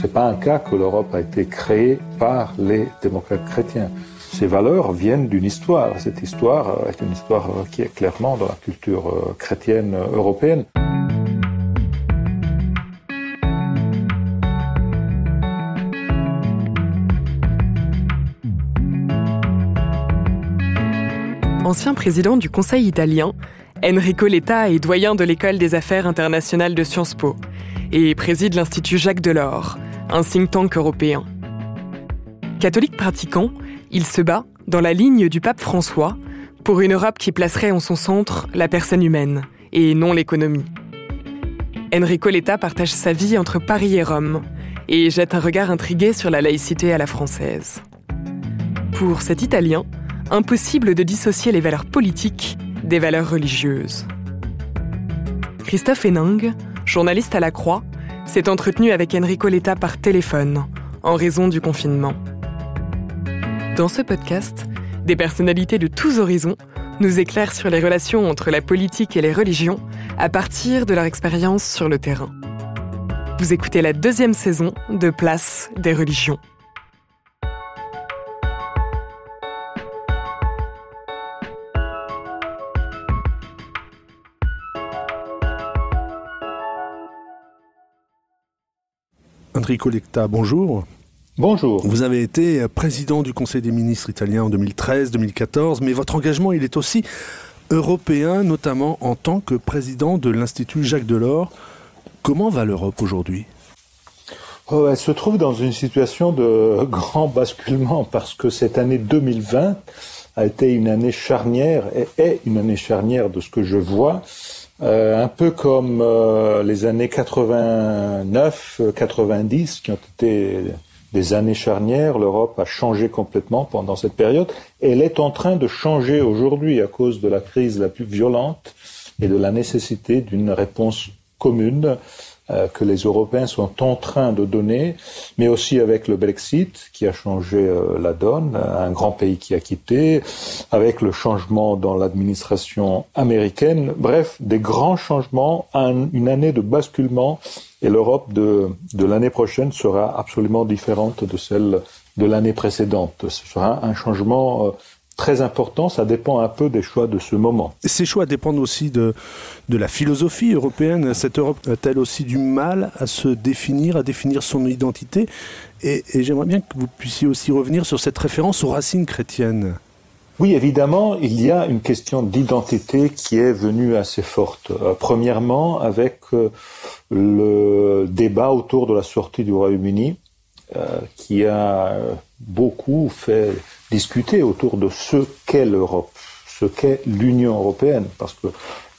C'est pas un cas que l'Europe a été créée par les démocrates chrétiens. Ces valeurs viennent d'une histoire. Cette histoire est une histoire qui est clairement dans la culture chrétienne européenne. Ancien président du Conseil italien, Enrico Letta est doyen de l'École des affaires internationales de Sciences Po et préside l'Institut Jacques Delors, un think tank européen. Catholique pratiquant, il se bat, dans la ligne du pape François, pour une Europe qui placerait en son centre la personne humaine et non l'économie. Enrico Letta partage sa vie entre Paris et Rome et jette un regard intrigué sur la laïcité à la française. Pour cet Italien, impossible de dissocier les valeurs politiques des valeurs religieuses. Christophe Héning, journaliste à la Croix, s'est entretenu avec Enrico Letta par téléphone en raison du confinement. Dans ce podcast, des personnalités de tous horizons nous éclairent sur les relations entre la politique et les religions à partir de leur expérience sur le terrain. Vous écoutez la deuxième saison de Place des religions. Bonjour. Bonjour. Vous avez été président du Conseil des ministres italien en 2013-2014, mais votre engagement, il est aussi européen, notamment en tant que président de l'Institut Jacques Delors. Comment va l'Europe aujourd'hui? Oh, Elle se trouve dans une situation de grand basculement parce que cette année 2020 a été une année charnière et est une année charnière de ce que je vois euh, un peu comme euh, les années 89, 90, qui ont été des années charnières. L'Europe a changé complètement pendant cette période. Elle est en train de changer aujourd'hui à cause de la crise la plus violente et de la nécessité d'une réponse commune euh, que les Européens sont en train de donner, mais aussi avec le Brexit qui a changé euh, la donne, un grand pays qui a quitté, avec le changement dans l'administration américaine, bref, des grands changements, une année de basculement, et l'Europe de, de l'année prochaine sera absolument différente de celle de l'année précédente. Ce sera un changement euh, très important, ça dépend un peu des choix de ce moment. Ces choix dépendent aussi de, de la philosophie européenne. Cette Europe a-t-elle aussi du mal à se définir, à définir son identité? Et, j'aimerais bien que vous puissiez aussi revenir sur cette référence aux racines chrétiennes. Oui, évidemment, il y a une question d'identité qui est venue assez forte. Euh, premièrement, avec euh, le débat autour de la sortie du Royaume-Uni, euh, qui a beaucoup fait discuter autour de ce qu'est l'Europe, ce qu'est l'Union européenne, parce que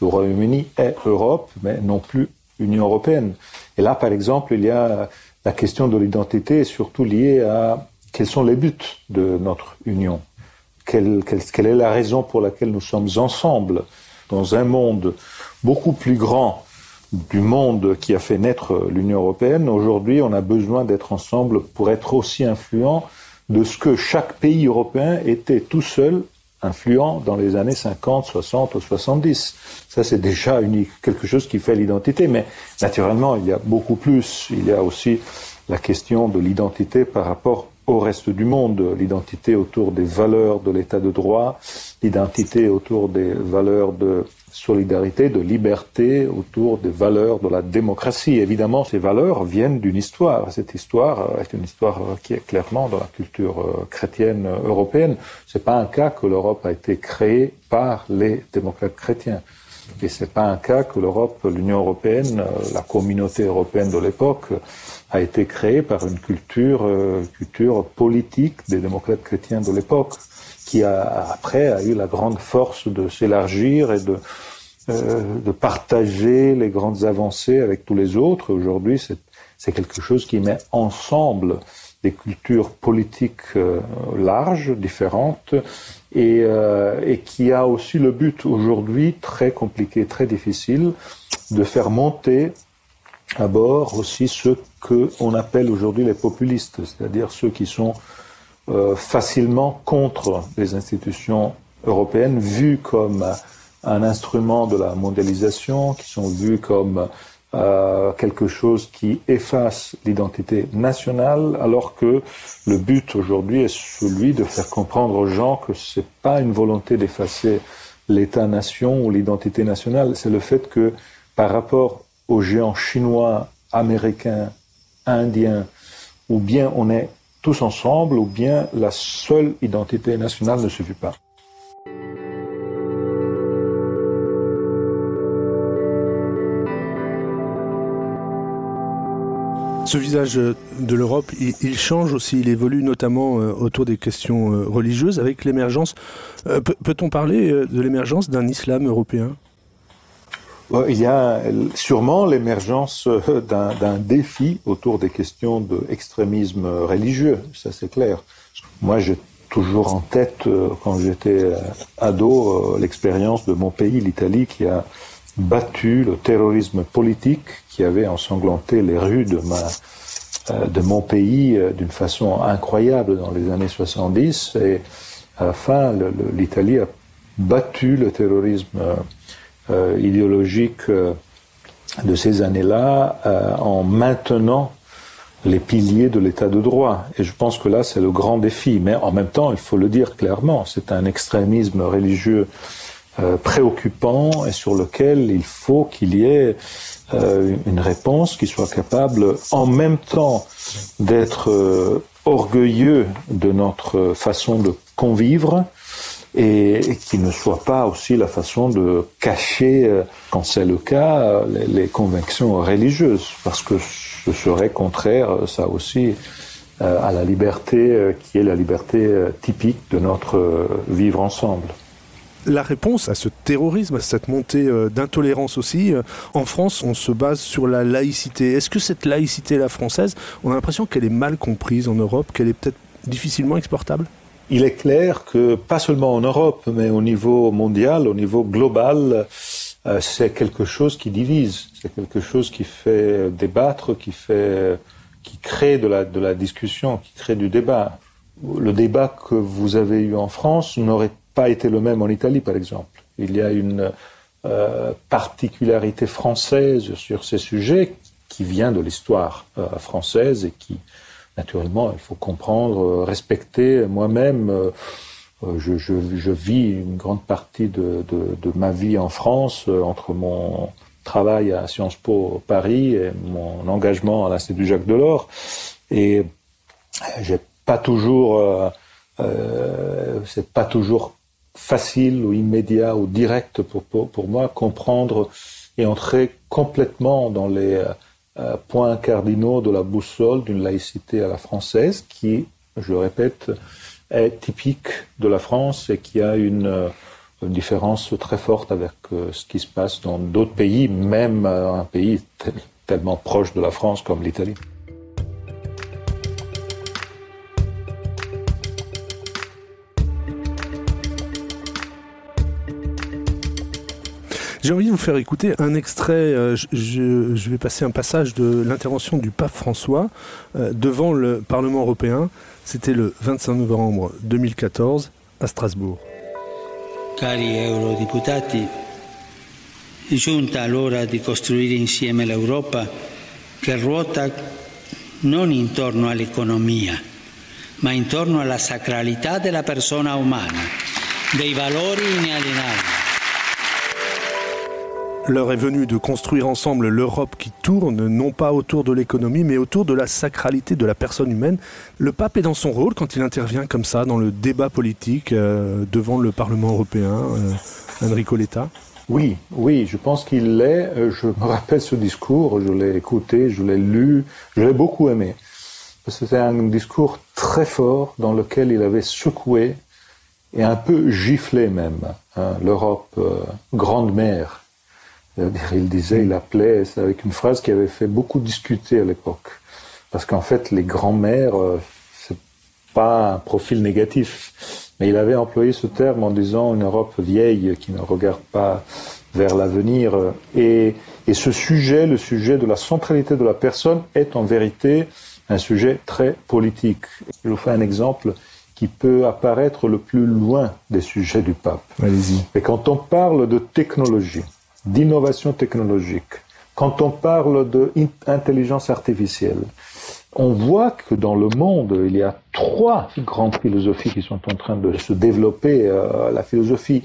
le Royaume-Uni est Europe, mais non plus Union européenne. Et là, par exemple, il y a la question de l'identité, surtout liée à quels sont les buts de notre Union, quelle, est la raison pour laquelle nous sommes ensemble dans un monde beaucoup plus grand du monde qui a fait naître l'Union européenne. Aujourd'hui, on a besoin d'être ensemble pour être aussi influent de ce que chaque pays européen était tout seul influent dans les années 50, 60 ou 70. Ça, c'est déjà quelque chose qui fait l'identité. Mais naturellement, il y a beaucoup plus. Il y a aussi la question de l'identité par rapport au reste du monde, l'identité autour des valeurs de l'état de droit, l'identité autour des valeurs de solidarité, de liberté, autour des valeurs de la démocratie. Évidemment, ces valeurs viennent d'une histoire. Cette histoire est une histoire qui est clairement dans la culture euh, chrétienne européenne. C'est pas un cas que l'Europe a été créée par les démocrates chrétiens. Et c'est pas un cas que l'Europe, l'Union européenne, euh, la communauté européenne de l'époque a été créée par une culture, euh, culture politique des démocrates chrétiens de l'époque qui a, après a eu la grande force de s'élargir et de, de partager les grandes avancées avec tous les autres. Aujourd'hui, c'est quelque chose qui met ensemble des cultures politiques larges, différentes, et, et, qui a aussi le but aujourd'hui très compliqué, très difficile, de faire monter à bord aussi ceux qu'on appelle aujourd'hui les populistes, c'est-à-dire ceux qui sont euh, facilement contre les institutions européennes, vues comme un instrument de la mondialisation, qui sont vues comme euh, quelque chose qui efface l'identité nationale, alors que le but aujourd'hui est celui de faire comprendre aux gens que c'est pas une volonté d'effacer l'État-nation ou l'identité nationale, c'est le fait que par rapport aux géants chinois, américains, indiens, ou bien on est tous ensemble, ou bien la seule identité nationale ne suffit pas. Ce visage de l'Europe, il, change aussi, il évolue notamment euh, autour des questions euh, religieuses avec l'émergence. Euh, peut-on parler de l'émergence d'un islam européen? Il y a sûrement l'émergence euh, d'un défi autour des questions d'extrémisme religieux, ça c'est clair. Moi j'ai toujours en tête, euh, quand j'étais euh, ado, l'expérience de mon pays, l'Italie, qui a battu le terrorisme politique qui avait ensanglanté les rues de, mon pays d'une façon incroyable dans les années 70. Et à la fin, l'Italie a battu le terrorisme idéologique euh, de ces années-là euh, en maintenant les piliers de l'état de droit. Et je pense que là, c'est le grand défi. Mais en même temps, il faut le dire clairement, c'est un extrémisme religieux préoccupant et sur lequel il faut qu'il y ait une réponse qui soit capable en même temps d'être orgueilleux de notre façon de convivre, et, qui ne soit pas aussi la façon de cacher, euh, quand c'est le cas, euh, les, convictions religieuses, parce que ce serait contraire, euh, ça aussi, à la liberté qui est la liberté typique de notre vivre ensemble. La réponse à ce terrorisme, à cette montée d'intolérance aussi, en France, on se base sur la laïcité. Est-ce que cette laïcité, la française, on a l'impression qu'elle est mal comprise en Europe, qu'elle est peut-être difficilement exportable? Il est clair que pas seulement en Europe, mais au niveau mondial, au niveau global, euh, c'est quelque chose qui divise, c'est quelque chose qui fait débattre, qui fait, qui crée de la, de la discussion, qui crée du débat. Le débat que vous avez eu en France n'aurait pas été le même en Italie, par exemple. Il y a une euh, particularité française sur ces sujets qui vient de l'histoire euh, française et qui naturellement, il faut comprendre, euh, respecter. Moi-même, euh, euh, je, vis une grande partie de, ma vie en France entre mon travail à Sciences Po Paris et mon engagement à l'Institut Jacques Delors. Et j'ai pas c'est pas toujours facile ou immédiat ou direct pour moi comprendre et entrer complètement dans les euh, points cardinaux de la boussole d'une laïcité à la française qui, je répète, est typique de la France et qui a une, euh, différence très forte avec euh, ce qui se passe dans d'autres pays, même un pays tellement proche de la France comme l'Italie. J'ai envie de vous faire écouter un extrait. Euh, je, vais passer un passage de l'intervention du pape François euh, devant le Parlement européen. C'était le 25 novembre 2014 à Strasbourg. Cari eurodeputati, è giunta l'ora di costruire insieme l'Europa che ruota non intorno all'economia, ma intorno alla sacralità della persona umana, dei valori inalienabili. L'heure est venue de construire ensemble l'Europe qui tourne, non pas autour de l'économie, mais autour de la sacralité de la personne humaine. Le pape est dans son rôle quand il intervient comme ça dans le débat politique euh, devant le Parlement européen. Euh, Enrico Letta oui, oui, je pense qu'il l'est. Euh, je me rappelle ce discours, je l'ai écouté, je l'ai lu, je l'ai beaucoup aimé. C'était un discours très fort dans lequel il avait secoué et un peu giflé même hein, l'Europe grande mère Il disait, il appelait, c'est avec une phrase qui avait fait beaucoup discuter à l'époque. Parce qu'en fait, les grands-mères, c'est pas un profil négatif. Mais il avait employé ce terme en disant une Europe vieille qui ne regarde pas vers l'avenir. Et, et ce sujet, le sujet de la centralité de la personne, est en vérité un sujet très politique. Je vous fais un exemple qui peut apparaître le plus loin des sujets du pape. Allez-y. Et quand on parle de technologie, d'innovation technologique, quand on parle d'intelligence artificielle, on voit que dans le monde, il y a trois grandes philosophies qui sont en train de se développer. Euh, la philosophie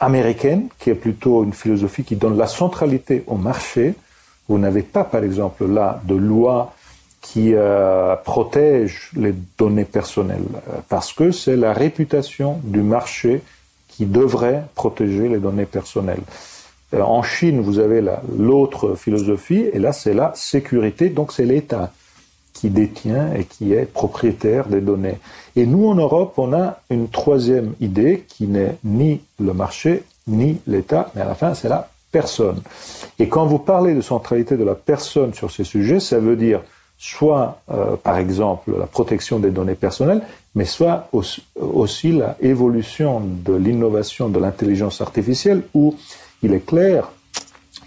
américaine, qui est plutôt une philosophie qui donne la centralité au marché. Vous n'avez pas, par exemple, là de loi qui euh, protège les données personnelles, euh, parce que c'est la réputation du marché qui devrait protéger les données personnelles. Euh, en Chine, vous avez l'autre philosophie, et là, c'est la sécurité, donc c'est l'État qui détient et qui est propriétaire des données. Et nous, en Europe, on a une troisième idée qui n'est ni le marché, ni l'État, mais à la fin, c'est la personne. Et quand vous parlez de centralité de la personne sur ces sujets, ça veut dire soit, euh, par exemple, la protection des données personnelles, mais soit aussi, la évolution de l'innovation de l'intelligence artificielle, où il est clair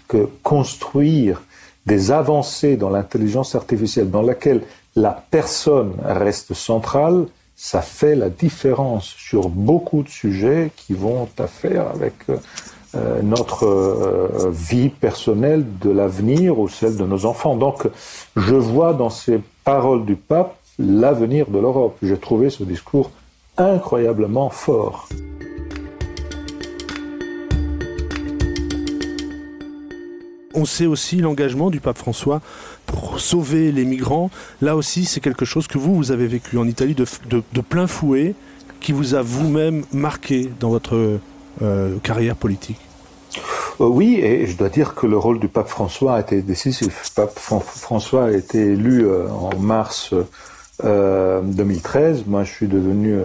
que construire des avancées dans l'intelligence artificielle dans laquelle la personne reste centrale, ça fait la différence sur beaucoup de sujets qui vont à faire avec euh, euh, notre euh, vie personnelle de l'avenir ou celle de nos enfants. Donc, je vois dans ces paroles du pape l'avenir de l'Europe. J'ai trouvé ce discours incroyablement fort. On sait aussi l'engagement du pape François pour sauver les migrants. Là aussi, c'est quelque chose que vous, vous avez vécu en Italie de, plein fouet, qui vous a vous-même marqué dans votre euh, carrière politique. Euh, oui, et je dois dire que le rôle du pape François a été décisif. Le pape François a été élu euh, en mars 2013. Moi, je suis devenu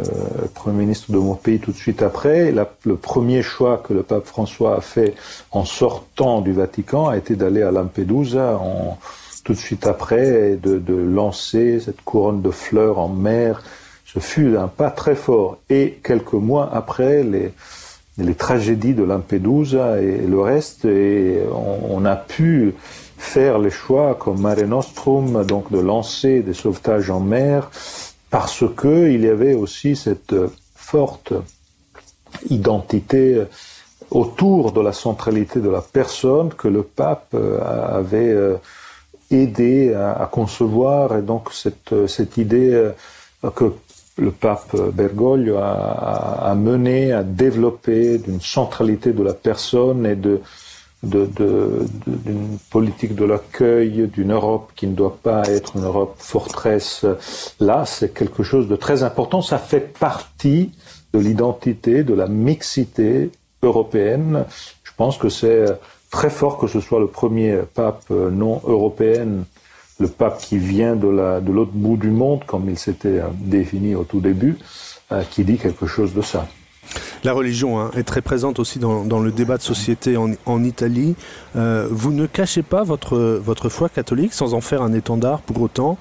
Premier ministre de mon pays tout de suite après. le premier choix que le pape François a fait en sortant du Vatican a été d'aller à Lampedusa tout de suite après, de, de lancer cette couronne de fleurs en mer. Ce fut un pas très fort. Et quelques mois après, les, tragédies de Lampedusa et le reste, et on, a pu faire les choix comme Mare Nostrum, donc de lancer des sauvetages en mer, parce que il y avait aussi cette forte identité autour de la centralité de la personne que le pape avait euh, aidé à, concevoir, et donc cette, cette idée euh, que le pape Bergoglio a, a mené, a développé d'une centralité de la personne et de d'une politique de l'accueil, d'une Europe qui ne doit pas être une Europe forteresse. Là, c'est quelque chose de très important. Ça fait partie de l'identité, de la mixité européenne. Je pense que c'est très fort que ce soit le premier pape non européen le pape qui vient de l'autre bout du monde, comme il s'était euh, défini au tout début, euh, qui dit quelque chose de ça. La religion hein, est très présente aussi dans, le débat de société en, Italie. Euh, vous ne cachez pas votre, votre foi catholique sans en faire un étendard pour autant.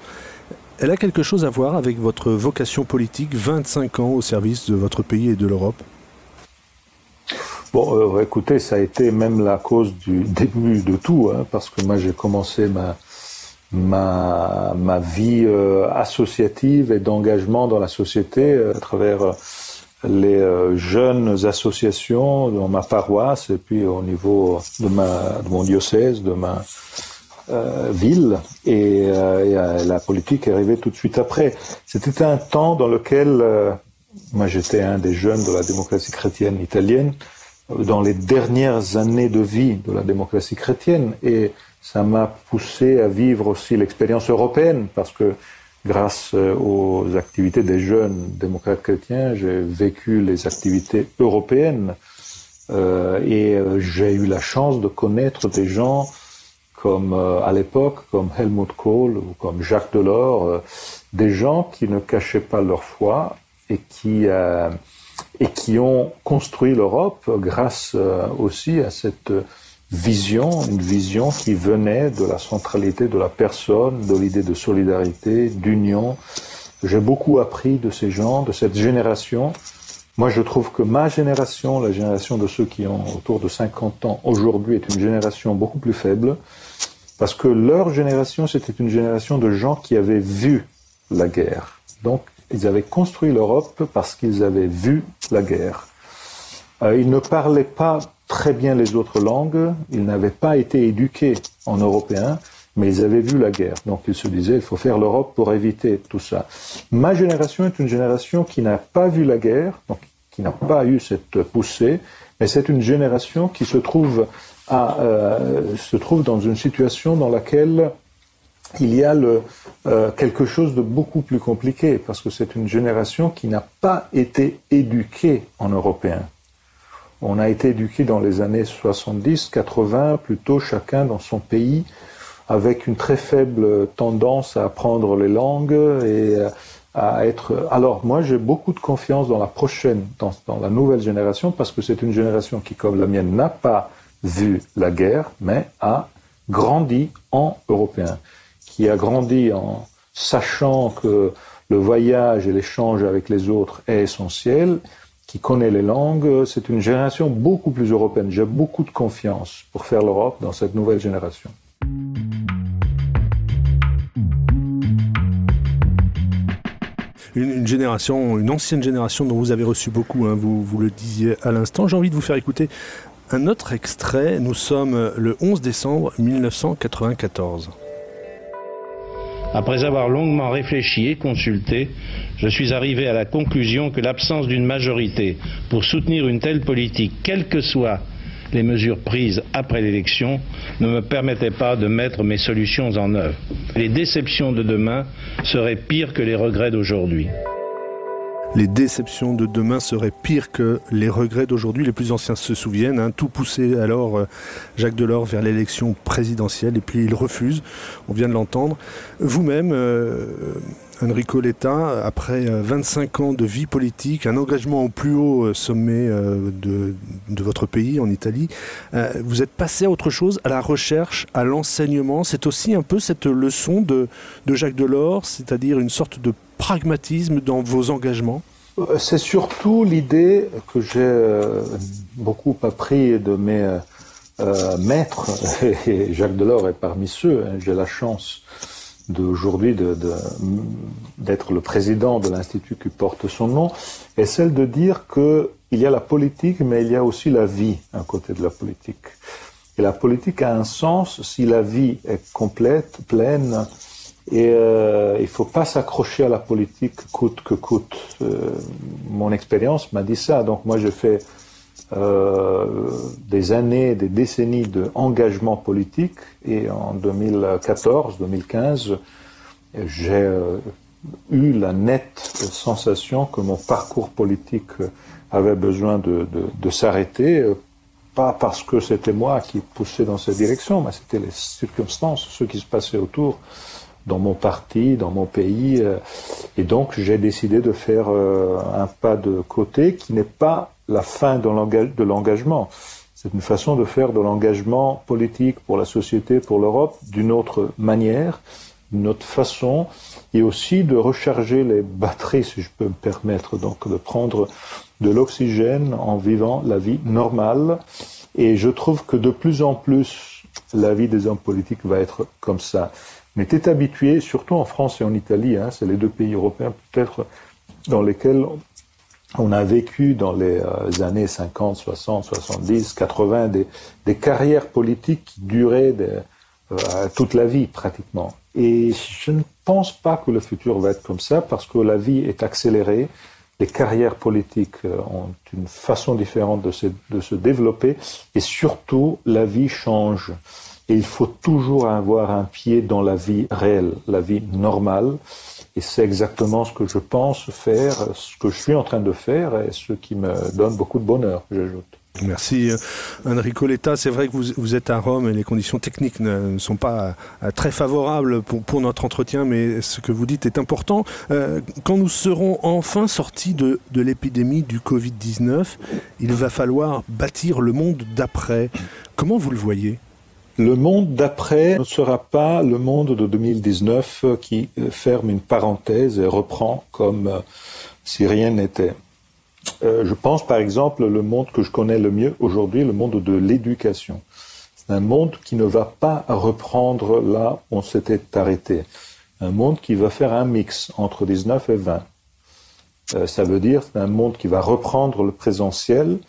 Elle a quelque chose à voir avec votre vocation politique, 25 ans au service de votre pays et de l'Europe? Bon, écoutez, ça a été même la cause du début de tout, hein, parce que moi j'ai commencé ma, ma, ma vie euh, associative et d'engagement dans la société euh, à travers euh, les jeunes associations dans ma paroisse et puis au niveau de, ma, de mon diocèse, de ma ville. Et, et la politique est arrivée tout de suite après. C'était un temps dans lequel, moi j'étais un des jeunes de la démocratie chrétienne italienne, dans les dernières années de vie de la démocratie chrétienne. Et ça m'a poussé à vivre aussi l'expérience européenne parce que grâce euh, aux activités des jeunes démocrates chrétiens, j'ai vécu les activités européennes euh, et euh, j'ai eu la chance de connaître des gens comme à l'époque, comme Helmut Kohl ou comme Jacques Delors, des gens qui ne cachaient pas leur foi et qui et qui ont construit l'Europe grâce aussi à cette vision, une vision qui venait de la centralité de la personne, de l'idée de solidarité, d'union. J'ai beaucoup appris de ces gens, de cette génération. Moi, je trouve que ma génération, la génération de ceux qui ont autour de 50 ans aujourd'hui, est une génération beaucoup plus faible, parce que leur génération, c'était une génération de gens qui avaient vu la guerre. Donc, ils avaient construit l'Europe parce qu'ils avaient vu la guerre. Euh, ils ne parlaient pas très bien les autres langues, ils n'avaient pas été éduqués en européen, mais ils avaient vu la guerre. Donc ils se disaient, il faut faire l'Europe pour éviter tout ça. Ma génération est une génération qui n'a pas vu la guerre, donc qui n'a pas eu cette poussée, mais c'est une génération qui se trouve, à, euh, se trouve dans une situation dans laquelle il y a euh, quelque chose de beaucoup plus compliqué, parce que c'est une génération qui n'a pas été éduquée en européen. On a été éduqué dans les années 70, 80, plutôt chacun dans son pays, avec une très faible tendance à apprendre les langues et à être. Alors moi, j'ai beaucoup de confiance dans la prochaine, dans, dans la nouvelle génération, parce que c'est une génération qui, comme la mienne, n'a pas vu la guerre, mais a grandi en européen, qui a grandi en sachant que le voyage et l'échange avec les autres est essentiel, qui connaît les langues. C'est une génération beaucoup plus européenne. J'ai beaucoup de confiance pour faire l'Europe dans cette nouvelle génération. Une, génération, une ancienne génération dont vous avez reçu beaucoup, hein, vous, vous le disiez à l'instant. J'ai envie de vous faire écouter un autre extrait. Nous sommes le 11 décembre 1994. Après avoir longuement réfléchi et consulté, je suis arrivé à la conclusion que l'absence d'une majorité pour soutenir une telle politique, quelles que soient les mesures prises après l'élection, ne me permettait pas de mettre mes solutions en œuvre. Les déceptions de demain seraient pires que les regrets d'aujourd'hui les déceptions de demain seraient pires que les regrets d'aujourd'hui. Les plus anciens se souviennent, hein, tout poussé alors euh, Jacques Delors vers l'élection présidentielle et puis il refuse, on vient de l'entendre. Vous-même, euh, Enrico Letta, après 25 euh, ans de vie politique, un engagement au plus haut sommet de, votre pays, en Italie, vous êtes passé à autre chose, à la recherche, à l'enseignement. C'est aussi un peu cette leçon de, de Jacques Delors, c'est-à-dire une sorte de pragmatisme dans vos engagements? Euh, C'est surtout l'idée que j'ai euh, beaucoup appris de mes euh, maîtres, et Jacques Delors est parmi ceux, hein. j'ai la chance d'aujourd'hui d'être le président de l'institut qui porte son nom, est celle de dire qu'il y a la politique, mais il y a aussi la vie à côté de la politique. Et la politique a un sens si la vie est complète, pleine, et euh, il faut pas s'accrocher à la politique coûte que coûte. Euh, mon expérience m'a dit ça. Donc moi, je fais euh, des années, des décennies d'engagement politique. Et en 2014, 2015, j'ai euh, eu la nette sensation que mon parcours politique avait besoin de, de, s'arrêter. Pas parce que c'était moi qui poussais dans cette direction, mais c'était les circonstances, ce qui se passait autour dans mon parti, dans mon pays. Euh, et donc j'ai décidé de faire euh, un pas de côté qui n'est pas la fin de l'engagement. C'est une façon de faire de l'engagement politique pour la société, pour l'Europe, d'une autre manière, d'une autre façon, et aussi de recharger les batteries, si je peux me permettre, donc de prendre de l'oxygène en vivant la vie normale. Et je trouve que de plus en plus, la vie des hommes politiques va être comme ça mais était habitué, surtout en France et en Italie, hein, c'est les deux pays européens peut-être dans lesquels on a vécu dans les euh, années 50, 60, 70, 80 des, des carrières politiques qui duraient euh, toute la vie pratiquement. Et je ne pense pas que le futur va être comme ça parce que la vie est accélérée. Les carrières politiques euh, ont une façon différente de se, de se développer et surtout la vie change. Et il faut toujours avoir un pied dans la vie réelle, la vie normale. Et c'est exactement ce que je pense faire, ce que je suis en train de faire et ce qui me donne beaucoup de bonheur, j'ajoute. Merci euh, Enrico Letta. C'est vrai que vous, êtes à Rome et les conditions techniques ne, sont pas euh, très favorables pour, notre entretien, mais ce que vous dites est important. Euh, quand nous serons enfin sortis de, de l'épidémie du Covid-19, il va falloir bâtir le monde d'après. Comment vous le voyez? Le monde d'après ne sera pas le monde de 2019 qui ferme une parenthèse et reprend comme si rien n'était. Euh, je pense par exemple le monde que je connais le mieux aujourd'hui, le monde de l'éducation. C'est un monde qui ne va pas reprendre là où on s'était arrêté. Un monde qui va faire un mix entre 19 et 20. Euh, ça veut dire c'est un monde qui va reprendre le présentiel,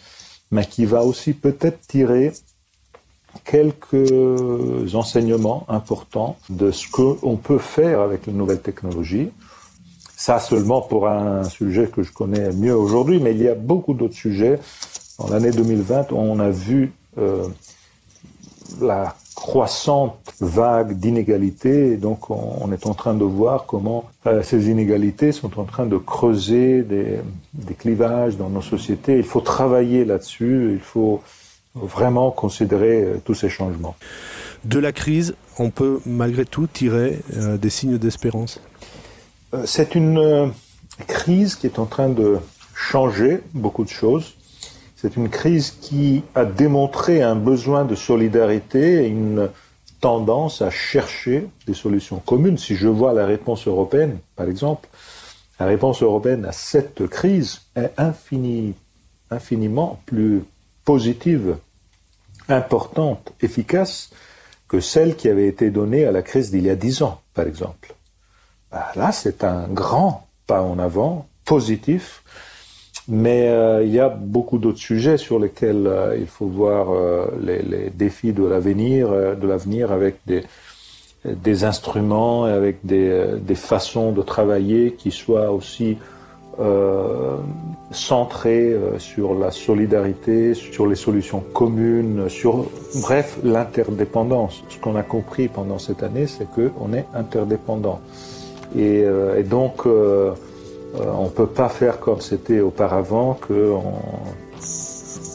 mais qui va aussi peut-être tirer quelques enseignements importants de ce qu'on peut faire avec les nouvelles technologies ça seulement pour un sujet que je connais mieux aujourd'hui, mais il y a beaucoup d'autres sujets. Dans l'année 2020, on a vu euh, la croissante vague d'inégalités, et donc on, est en train de voir comment euh, ces inégalités sont en train de creuser des, des clivages dans nos sociétés. Il faut travailler là-dessus, il faut vraiment considérer euh, tous ces changements. De la crise, on peut malgré tout tirer des signes d'espérance euh, c'est une euh, crise qui est en train de changer beaucoup de choses. C'est une crise qui a démontré un besoin de solidarité et une tendance à chercher des solutions communes. Si je vois la réponse européenne, par exemple, la réponse européenne à cette crise est infiniment plus positive, importante, efficace que celle qui avait été donnée à la crise d'il y a dix ans, par exemple. Bah, là, c'est un grand pas en avant, positif, mais euh, il y a beaucoup d'autres sujets sur lesquels euh, il faut voir euh, les, défis de l'avenir, de l'avenir avec des, des instruments et avec des, façons de travailler qui soient aussi centrées sur la solidarité, sur les solutions communes, sur bref l'interdépendance. Ce qu'on a compris pendant cette année, c'est qu'on est interdépendant. Et, euh, donc, euh, euh, on ne peut pas faire comme c'était auparavant, qu'on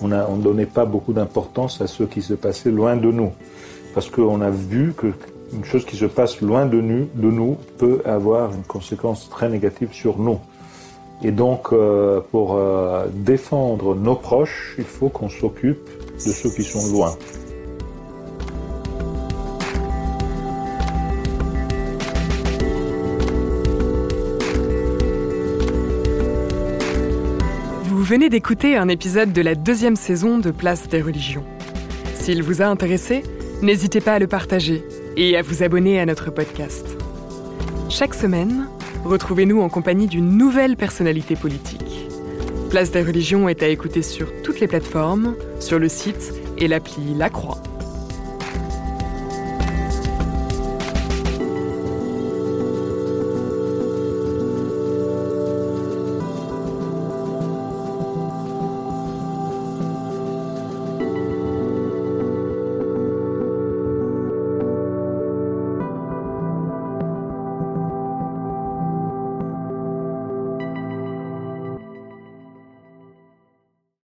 on ne on donnait pas beaucoup d'importance à ce qui se passait loin de nous. Parce qu'on a vu que une chose qui se passe loin de nous, de nous peut avoir une conséquence très négative sur nous. Et donc, pour défendre nos proches, il faut qu'on s'occupe de ceux qui sont loin. venez d'écouter un épisode de la deuxième saison de Place des religions. S'il vous a intéressé, n'hésitez pas à le partager et à vous abonner à notre podcast. Chaque semaine, retrouvez-nous en compagnie d'une nouvelle personnalité politique. Place des religions est à écouter sur toutes les plateformes, sur le site et l'appli La Croix.